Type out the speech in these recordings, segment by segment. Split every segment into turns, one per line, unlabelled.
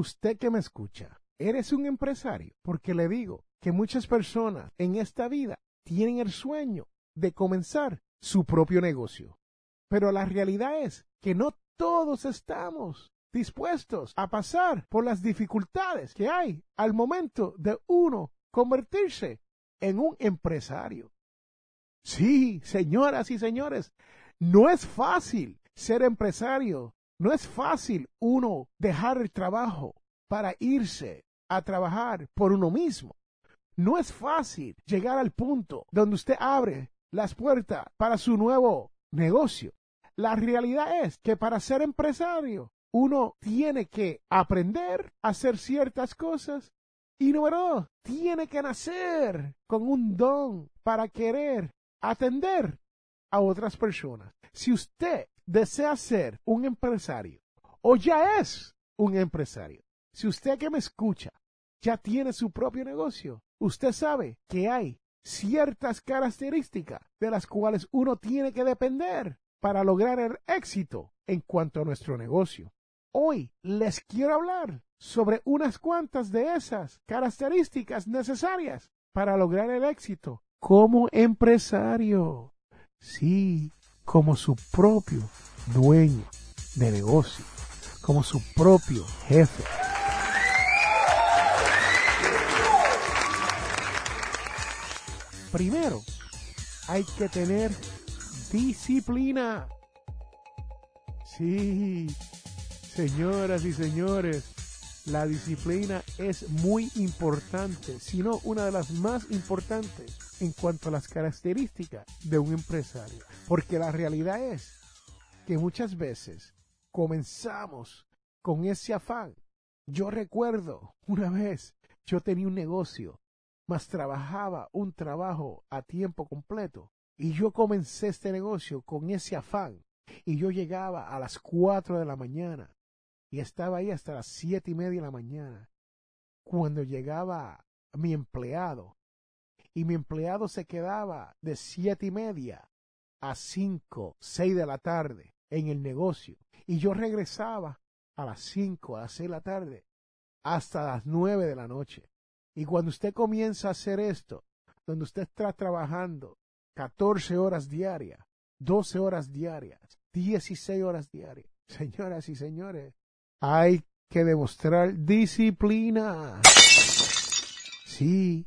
Usted que me escucha, eres un empresario, porque le digo que muchas personas en esta vida tienen el sueño de comenzar su propio negocio. Pero la realidad es que no todos estamos dispuestos a pasar por las dificultades que hay al momento de uno convertirse en un empresario. Sí, señoras y señores, no es fácil ser empresario, no es fácil uno dejar el trabajo para irse a trabajar por uno mismo. No es fácil llegar al punto donde usted abre las puertas para su nuevo negocio. La realidad es que para ser empresario uno tiene que aprender a hacer ciertas cosas y número dos, tiene que nacer con un don para querer atender a otras personas. Si usted desea ser un empresario o ya es un empresario, si usted que me escucha ya tiene su propio negocio, usted sabe que hay ciertas características de las cuales uno tiene que depender para lograr el éxito en cuanto a nuestro negocio. Hoy les quiero hablar sobre unas cuantas de esas características necesarias para lograr el éxito como empresario. Sí, como su propio dueño de negocio, como su propio jefe. Primero, hay que tener disciplina. Sí, señoras y señores, la disciplina es muy importante, si no una de las más importantes en cuanto a las características de un empresario. Porque la realidad es que muchas veces comenzamos con ese afán. Yo recuerdo una vez, yo tenía un negocio más trabajaba un trabajo a tiempo completo. Y yo comencé este negocio con ese afán. Y yo llegaba a las cuatro de la mañana y estaba ahí hasta las siete y media de la mañana. Cuando llegaba mi empleado y mi empleado se quedaba de siete y media a cinco, seis de la tarde en el negocio y yo regresaba a las cinco, a seis de la tarde hasta las nueve de la noche. Y cuando usted comienza a hacer esto, donde usted está trabajando 14 horas diarias, 12 horas diarias, 16 horas diarias, señoras y señores, hay que demostrar disciplina. Sí,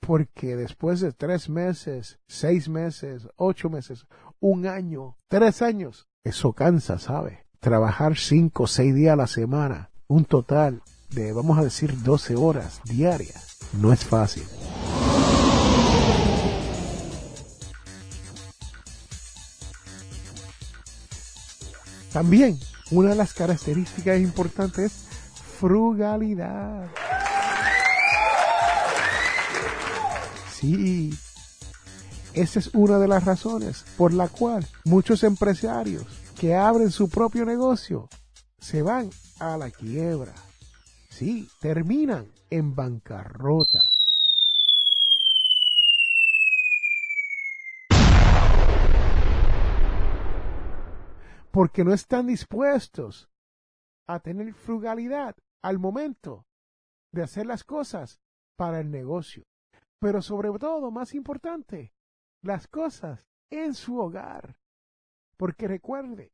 porque después de tres meses, seis meses, ocho meses, un año, tres años, eso cansa, ¿sabe? Trabajar cinco, seis días a la semana, un total de, vamos a decir, 12 horas diarias. No es fácil. También, una de las características importantes es frugalidad. Sí, esa es una de las razones por la cual muchos empresarios que abren su propio negocio se van a la quiebra. Sí, terminan en bancarrota. Porque no están dispuestos a tener frugalidad al momento de hacer las cosas para el negocio. Pero sobre todo, más importante, las cosas en su hogar. Porque recuerde,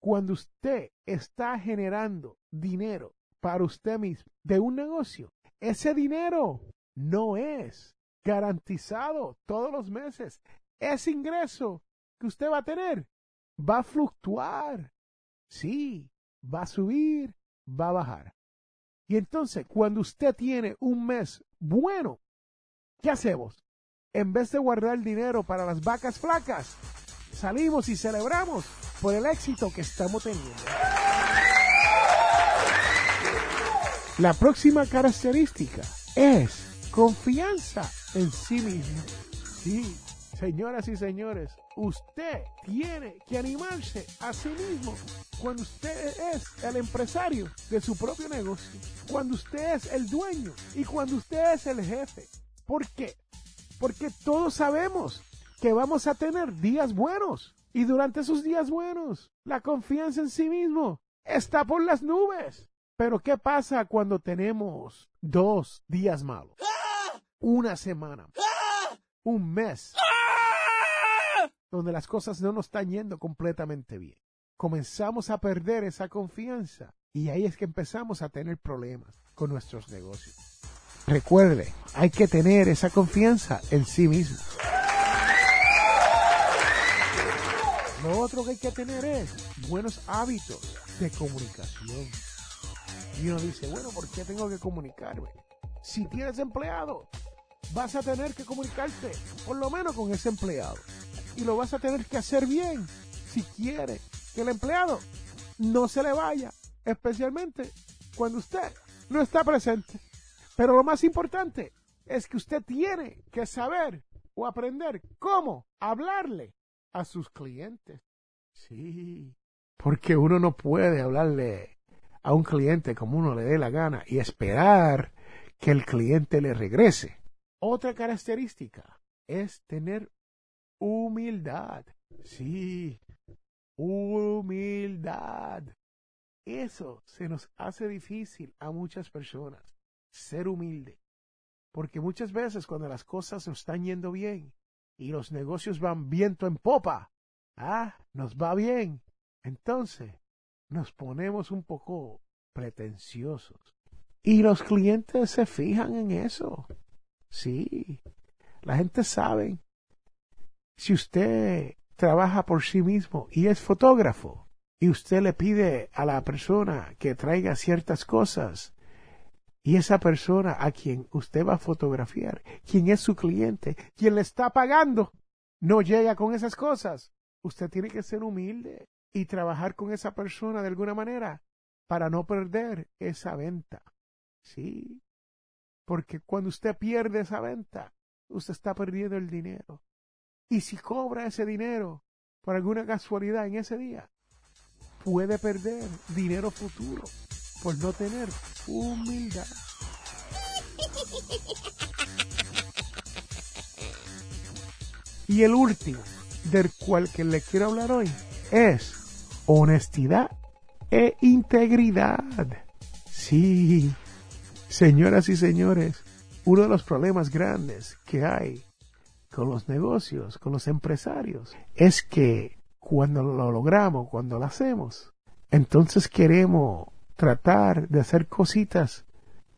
cuando usted está generando dinero para usted mismo de un negocio, ese dinero no es garantizado todos los meses. Ese ingreso que usted va a tener va a fluctuar. Sí, va a subir, va a bajar. Y entonces, cuando usted tiene un mes bueno, ¿qué hacemos? En vez de guardar el dinero para las vacas flacas, salimos y celebramos por el éxito que estamos teniendo. La próxima característica es confianza en sí mismo. Sí, señoras y señores, usted tiene que animarse a sí mismo cuando usted es el empresario de su propio negocio, cuando usted es el dueño y cuando usted es el jefe. ¿Por qué? Porque todos sabemos que vamos a tener días buenos y durante esos días buenos la confianza en sí mismo está por las nubes. Pero ¿qué pasa cuando tenemos dos días malos? Una semana, un mes, donde las cosas no nos están yendo completamente bien. Comenzamos a perder esa confianza y ahí es que empezamos a tener problemas con nuestros negocios. Recuerde, hay que tener esa confianza en sí mismo. Lo otro que hay que tener es buenos hábitos de comunicación. Y uno dice, bueno, ¿por qué tengo que comunicarme? Si tienes empleado, vas a tener que comunicarte, por lo menos con ese empleado. Y lo vas a tener que hacer bien si quiere que el empleado no se le vaya, especialmente cuando usted no está presente. Pero lo más importante es que usted tiene que saber o aprender cómo hablarle a sus clientes. Sí, porque uno no puede hablarle a un cliente como uno le dé la gana y esperar que el cliente le regrese. Otra característica es tener humildad. Sí, humildad. Eso se nos hace difícil a muchas personas, ser humilde. Porque muchas veces cuando las cosas nos están yendo bien y los negocios van viento en popa, ah, nos va bien. Entonces nos ponemos un poco pretenciosos. Y los clientes se fijan en eso. Sí, la gente sabe. Si usted trabaja por sí mismo y es fotógrafo y usted le pide a la persona que traiga ciertas cosas y esa persona a quien usted va a fotografiar, quien es su cliente, quien le está pagando, no llega con esas cosas, usted tiene que ser humilde y trabajar con esa persona de alguna manera para no perder esa venta. Sí, porque cuando usted pierde esa venta, usted está perdiendo el dinero. Y si cobra ese dinero por alguna casualidad en ese día, puede perder dinero futuro por no tener humildad. Y el último del cual que le quiero hablar hoy es honestidad e integridad. Sí, señoras y señores, uno de los problemas grandes que hay con los negocios, con los empresarios, es que cuando lo logramos, cuando lo hacemos, entonces queremos tratar de hacer cositas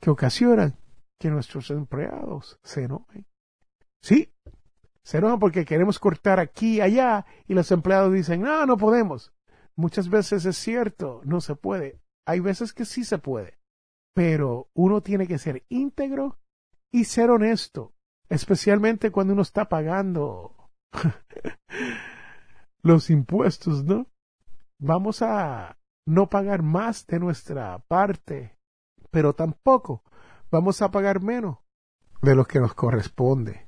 que ocasionan que nuestros empleados se enojen. Sí, se enojan porque queremos cortar aquí y allá y los empleados dicen, no, no podemos. Muchas veces es cierto, no se puede. Hay veces que sí se puede. Pero uno tiene que ser íntegro y ser honesto especialmente cuando uno está pagando los impuestos, ¿no? Vamos a no pagar más de nuestra parte, pero tampoco vamos a pagar menos de lo que nos corresponde.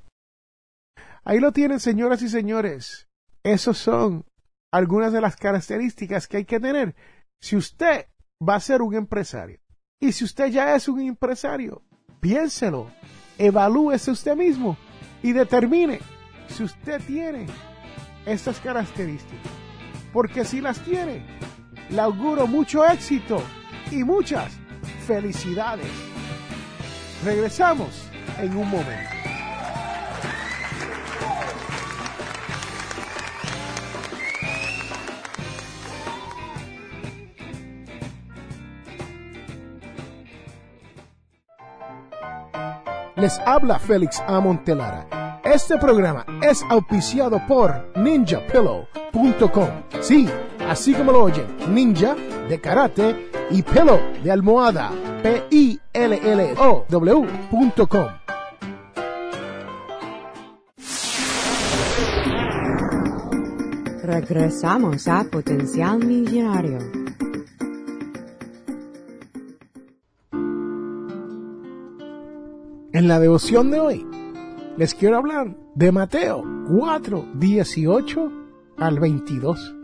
Ahí lo tienen, señoras y señores. Esos son algunas de las características que hay que tener si usted va a ser un empresario. Y si usted ya es un empresario, piénselo evalúese usted mismo y determine si usted tiene estas características. Porque si las tiene, le auguro mucho éxito y muchas felicidades. Regresamos en un momento. Les habla Félix A. Montelara. Este programa es auspiciado por ninjapillow.com. Sí, así como lo oyen, ninja de karate y pillow de almohada. P-I-L-L-O-W.com.
Regresamos a Potencial Millonario.
En la devoción de hoy les quiero hablar de Mateo 4, 18 al 22.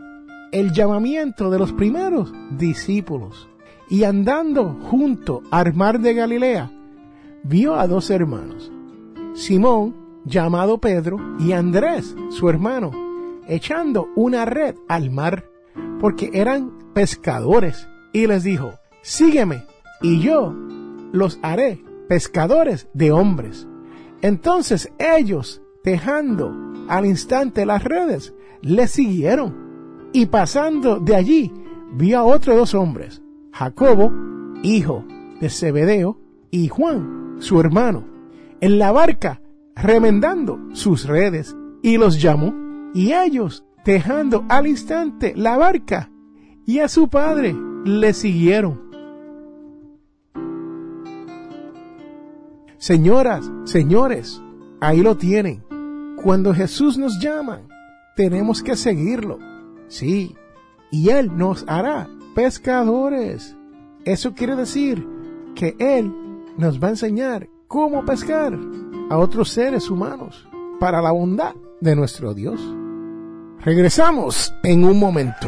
El llamamiento de los primeros discípulos. Y andando junto al mar de Galilea, vio a dos hermanos, Simón, llamado Pedro, y Andrés, su hermano, echando una red al mar, porque eran pescadores. Y les dijo, sígueme, y yo los haré pescadores de hombres. Entonces ellos, dejando al instante las redes, le siguieron. Y pasando de allí, vio a otros dos hombres, Jacobo, hijo de Zebedeo, y Juan, su hermano, en la barca, remendando sus redes, y los llamó. Y ellos, dejando al instante la barca y a su padre, le siguieron. Señoras, señores, ahí lo tienen. Cuando Jesús nos llama, tenemos que seguirlo. Sí, y Él nos hará pescadores. Eso quiere decir que Él nos va a enseñar cómo pescar a otros seres humanos para la bondad de nuestro Dios. Regresamos en un momento.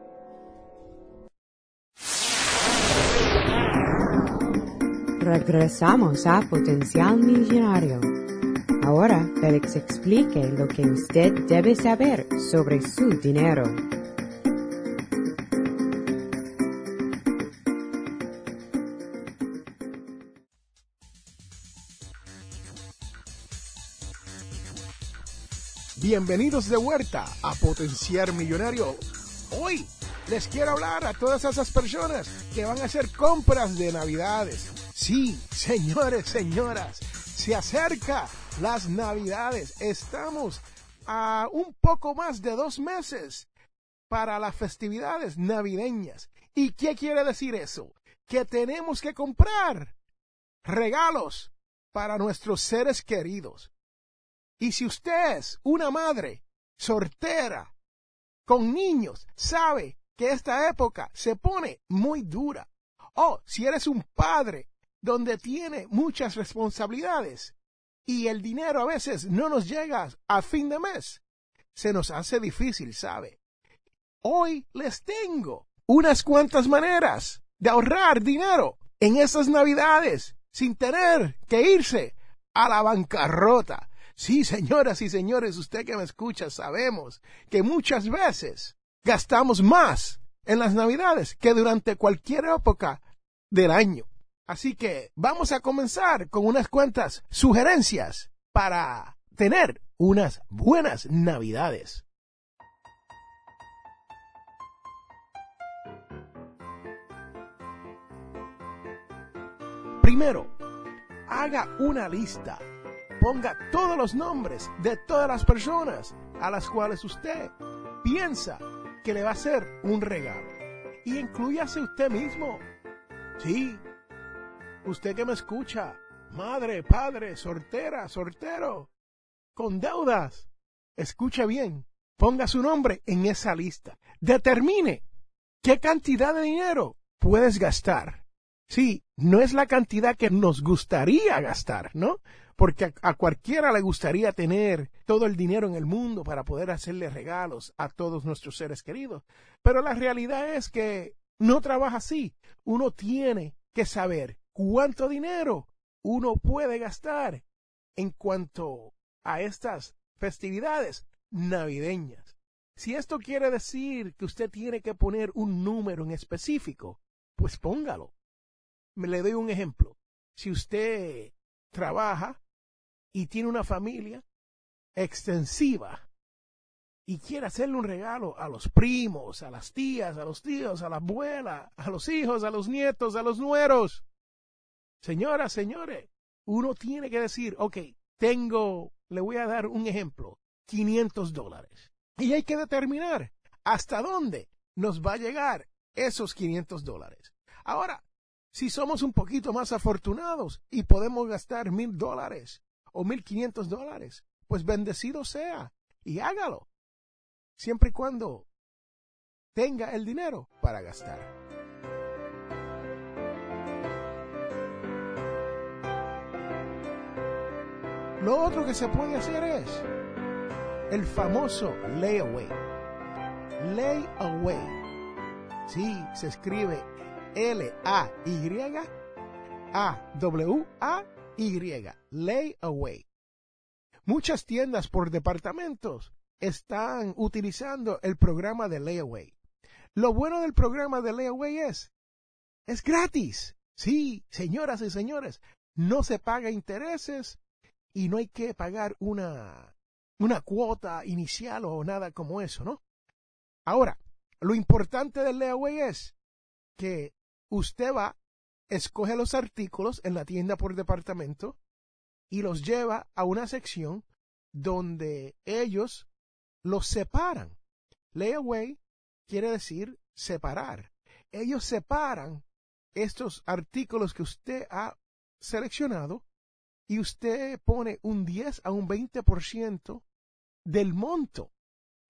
Regresamos a Potencial Millonario. Ahora Félix explique lo que usted debe saber sobre su dinero.
Bienvenidos de vuelta a Potenciar Millonario. Hoy les quiero hablar a todas esas personas que van a hacer compras de Navidades. Sí, señores, señoras, se acerca las Navidades. Estamos a un poco más de dos meses para las festividades navideñas. ¿Y qué quiere decir eso? Que tenemos que comprar regalos para nuestros seres queridos. Y si usted es una madre soltera con niños, sabe que esta época se pone muy dura. O si eres un padre donde tiene muchas responsabilidades y el dinero a veces no nos llega a fin de mes, se nos hace difícil, ¿sabe? Hoy les tengo unas cuantas maneras de ahorrar dinero en esas navidades sin tener que irse a la bancarrota. Sí, señoras y señores, usted que me escucha, sabemos que muchas veces gastamos más en las navidades que durante cualquier época del año. Así que vamos a comenzar con unas cuantas sugerencias para tener unas buenas navidades. Primero, haga una lista. Ponga todos los nombres de todas las personas a las cuales usted piensa que le va a hacer un regalo. Y incluyase usted mismo. Sí, usted que me escucha, madre, padre, soltera, soltero, con deudas, escuche bien, ponga su nombre en esa lista. Determine ¿Qué cantidad de dinero puedes gastar? Sí, no es la cantidad que nos gustaría gastar, ¿no? Porque a, cualquiera le gustaría tener todo el dinero en el mundo para poder hacerle regalos a todos nuestros seres queridos. Pero la realidad es que no trabaja así. Uno tiene que saber cuánto dinero uno puede gastar en cuanto a estas festividades navideñas. Si esto quiere decir que usted tiene que poner un número en específico, pues póngalo. Me le doy un ejemplo. Si usted trabaja y tiene una familia extensiva y quiere hacerle un regalo a los primos, a las tías, a los tíos, a la abuela, a los hijos, a los nietos, a los nueros. Señoras, señores, uno tiene que decir, ok, tengo, le voy a dar un ejemplo, 500 dólares. Y hay que determinar hasta dónde nos va a llegar esos 500 dólares. Ahora, si somos un poquito más afortunados y podemos gastar mil dólares o mil quinientos dólares, pues bendecido sea y hágalo, siempre y cuando tenga el dinero para gastar. Lo otro que se puede hacer es el famoso layaway. Layaway. Sí, se escribe L-A-Y-A-W-A-Y. Layaway. Muchas tiendas por departamentos están utilizando el programa de layaway. Lo bueno del programa de layaway es, es gratis. Sí, señoras y señores, no se paga intereses y no hay que pagar una una cuota inicial o nada como eso, ¿no? Ahora, lo importante del layaway es que usted va, escoge los artículos en la tienda por departamento y los lleva a una sección donde ellos los separan. Layaway quiere decir separar. Ellos separan estos artículos que usted ha seleccionado y usted pone un 10 a un 20% del monto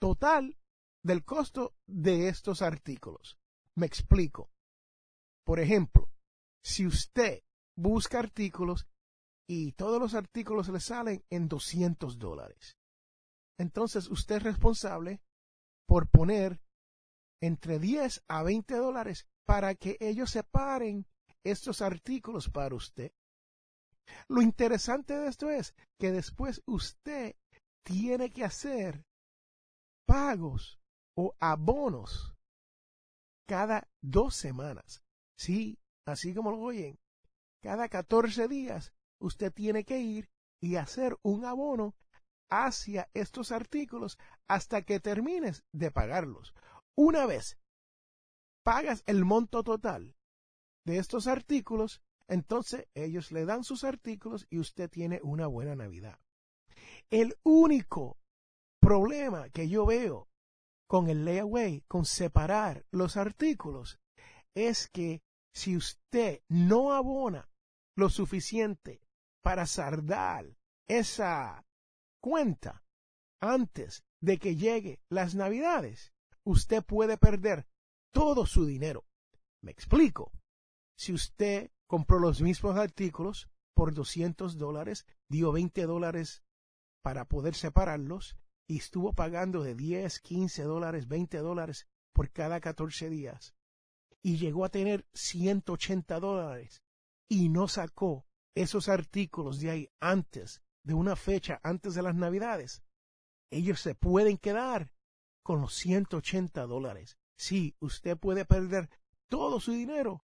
total del costo de estos artículos. Me explico. Por ejemplo, si usted busca artículos y todos los artículos le salen en 200 dólares, entonces usted es responsable por poner entre 10 a 20 dólares para que ellos separen estos artículos para usted. Lo interesante de esto es que después usted tiene que hacer pagos o abonos cada dos semanas. Sí, así como lo oyen, cada 14 días usted tiene que ir y hacer un abono hacia estos artículos hasta que termines de pagarlos. Una vez pagas el monto total de estos artículos, entonces ellos le dan sus artículos y usted tiene una buena Navidad. El único problema que yo veo con el layaway, con separar los artículos, es que si usted no abona lo suficiente para sardar esa cuenta antes de que llegue las navidades, usted puede perder todo su dinero. Me explico. Si usted compró los mismos artículos por 200 dólares, dio 20 dólares para poder separarlos y estuvo pagando de 10, 15 dólares, 20 dólares por cada 14 días y llegó a tener 180 dólares y no sacó esos artículos de ahí antes de una fecha, antes de las navidades, ellos se pueden quedar con los 180 dólares. Sí, usted puede perder todo su dinero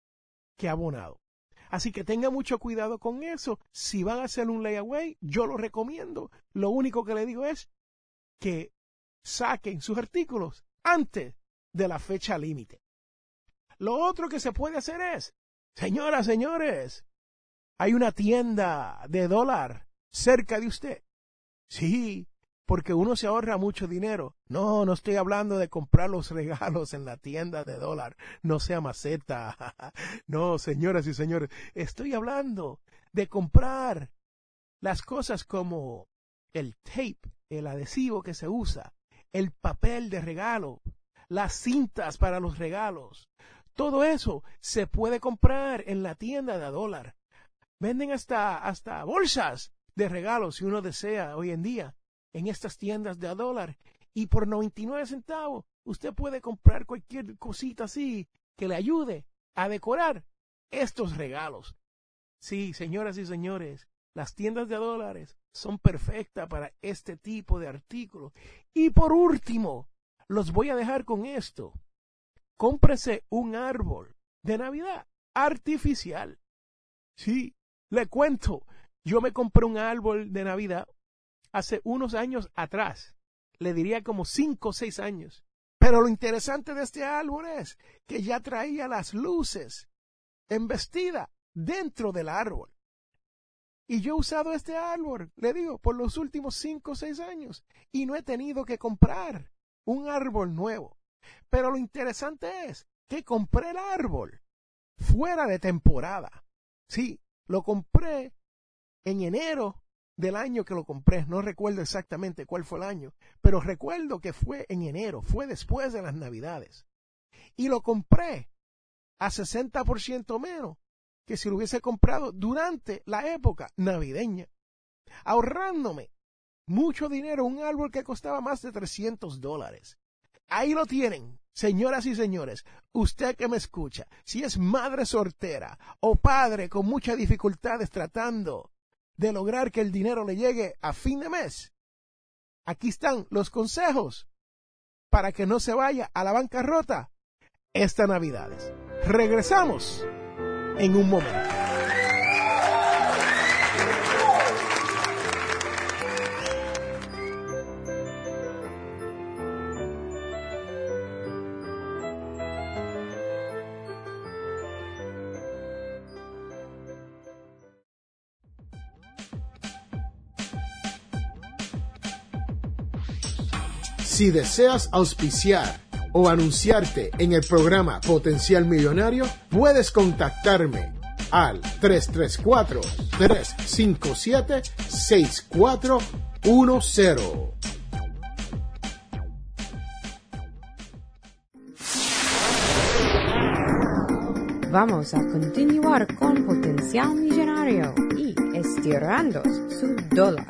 que ha abonado. Así que tenga mucho cuidado con eso. Si van a hacer un layaway, yo lo recomiendo. Lo único que le digo es que saquen sus artículos antes de la fecha límite. Lo otro que se puede hacer es, señoras, señores, hay una tienda de dólar cerca de usted. Sí, porque uno se ahorra mucho dinero. No, no estoy hablando de comprar los regalos en la tienda de dólar. No sea maceta. no, señoras y señores, estoy hablando de comprar las cosas como el tape, el adhesivo que se usa, el papel de regalo, las cintas para los regalos. Todo eso se puede comprar en la tienda de dólar. Venden hasta, hasta bolsas de regalos si uno desea hoy en día en estas tiendas de a dólar. Y por 99 centavos usted puede comprar cualquier cosita así que le ayude a decorar estos regalos. Sí, señoras y señores, las tiendas de a dólares son perfectas para este tipo de artículos. Y por último, los voy a dejar con esto. Cómprese un árbol de Navidad artificial. Sí, le cuento, yo me compré un árbol de Navidad hace unos años atrás. Le diría como cinco o seis años. Pero lo interesante de este árbol es que ya traía las luces embestida dentro del árbol. Y yo he usado este árbol, le digo, por los últimos cinco o seis años y no he tenido que comprar un árbol nuevo. Pero lo interesante es que compré el árbol fuera de temporada. Sí, lo compré en enero del año que lo compré. No recuerdo exactamente cuál fue el año, pero recuerdo que fue en enero, fue después de las Navidades. Y lo compré a 60% menos que si lo hubiese comprado durante la época navideña, ahorrándome mucho dinero, un árbol que costaba más de 300 dólares. Ahí lo tienen, señoras y señores, usted que me escucha, si es madre soltera o padre con muchas dificultades tratando de lograr que el dinero le llegue a fin de mes, aquí están los consejos para que no se vaya a la bancarrota esta Navidades. Regresamos en un momento. Si deseas auspiciar o anunciarte en el programa Potencial Millonario, puedes contactarme al 334-357-6410.
Vamos a continuar con Potencial Millonario y estirando su dólar.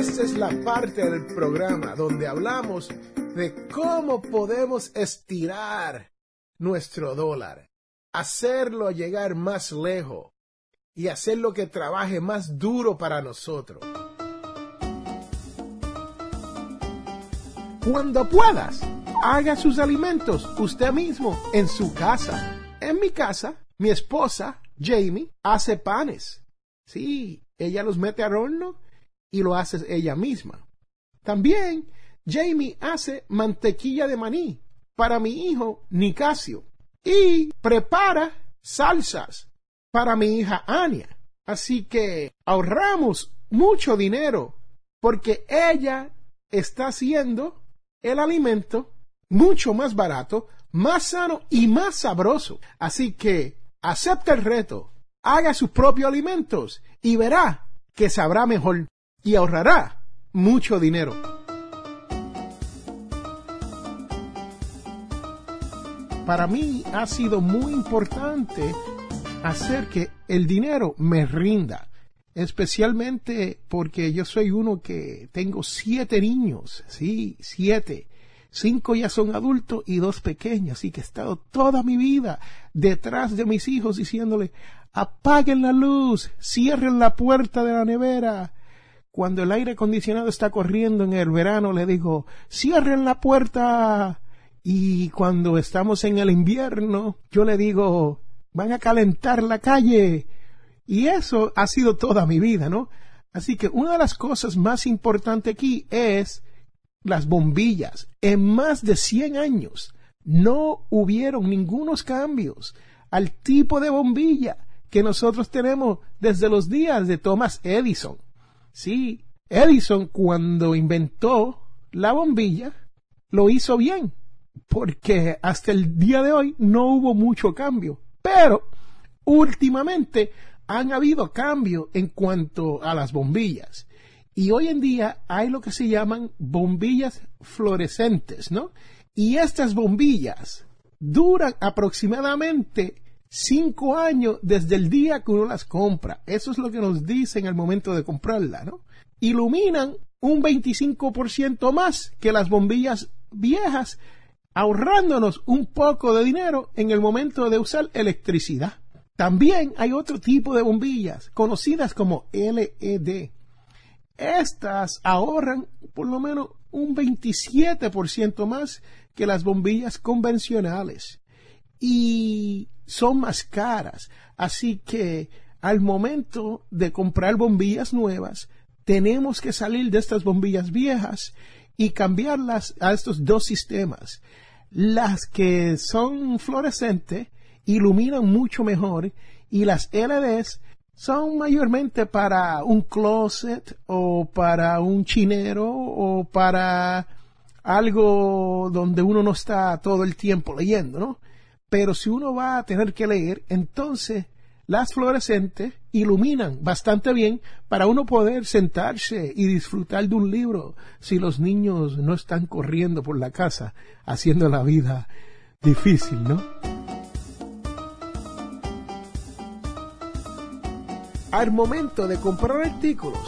Esta es la parte del programa donde hablamos de cómo podemos estirar nuestro dólar, hacerlo llegar más lejos y hacerlo que trabaje más duro para nosotros. Cuando puedas, haga sus alimentos usted mismo en su casa. En mi casa, mi esposa, Jamie, hace panes. Sí, ella los mete al horno y lo hace ella misma. También Jamie hace mantequilla de maní para mi hijo Nicasio y prepara salsas para mi hija Ania. Así que ahorramos mucho dinero porque ella está haciendo el alimento mucho más barato, más sano y más sabroso. Así que acepta el reto, haga sus propios alimentos y verá que sabrá mejor y ahorrará mucho dinero. Para mí ha sido muy importante hacer que el dinero me rinda, especialmente porque yo soy uno que tengo siete niños, sí, siete. Cinco ya son adultos y dos pequeños, así que he estado toda mi vida detrás de mis hijos diciéndole, apaguen la luz, cierren la puerta de la nevera, cuando el aire acondicionado está corriendo en el verano, le digo, cierren la puerta. Y cuando estamos en el invierno, yo le digo, van a calentar la calle. Y eso ha sido toda mi vida, ¿no? Así que una de las cosas más importantes aquí es las bombillas. En más de 100 años no hubieron ningunos cambios al tipo de bombilla que nosotros tenemos desde los días de Thomas Edison. Sí, Edison cuando inventó la bombilla lo hizo bien, porque hasta el día de hoy no hubo mucho cambio. Pero últimamente han habido cambios en cuanto a las bombillas. Y hoy en día hay lo que se llaman bombillas fluorescentes, ¿no? Y estas bombillas duran aproximadamente cinco años desde el día que uno las compra. Eso es lo que nos dicen al momento de comprarla, ¿no? Iluminan un 25% más que las bombillas viejas, ahorrándonos un poco de dinero en el momento de usar electricidad. También hay otro tipo de bombillas, conocidas como LED. Estas ahorran por lo menos un 27% más que las bombillas convencionales y son más caras. Así que al momento de comprar bombillas nuevas, tenemos que salir de estas bombillas viejas y cambiarlas a estos dos sistemas. Las que son fluorescentes iluminan mucho mejor y las LEDs son mayormente para un closet o para un chinero o para algo donde uno no está todo el tiempo leyendo, ¿no? Pero si uno va a tener que leer, entonces las fluorescentes iluminan bastante bien para uno poder sentarse y disfrutar de un libro si los niños no están corriendo por la casa haciendo la vida difícil, ¿no? Al momento de comprar artículos,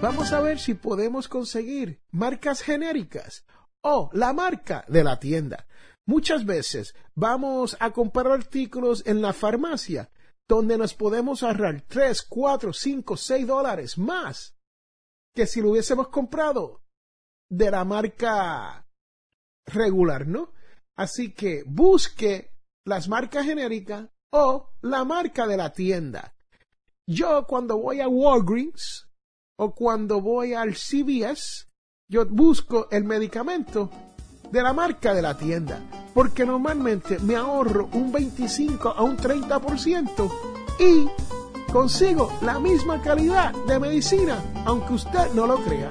vamos a ver si podemos conseguir marcas genéricas o la marca de la tienda. Muchas veces vamos a comprar artículos en la farmacia donde nos podemos ahorrar 3, 4, 5, 6 dólares más que si lo hubiésemos comprado de la marca regular, ¿no? Así que busque las marcas genéricas o la marca de la tienda. Yo cuando voy a Walgreens o cuando voy al CVS, yo busco el medicamento de la marca de la tienda, porque normalmente me ahorro un 25 a un 30% y consigo la misma calidad de medicina, aunque usted no lo crea.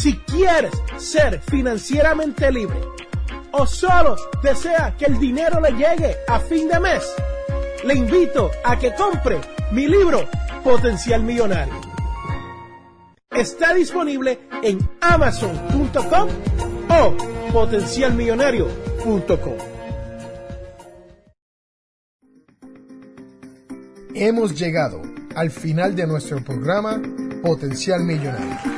Si quieres ser financieramente libre o solo desea que el dinero le llegue a fin de mes, le invito a que compre mi libro Potencial Millonario. Está disponible en amazon.com o potencialmillonario.com. Hemos llegado al final de nuestro programa Potencial Millonario.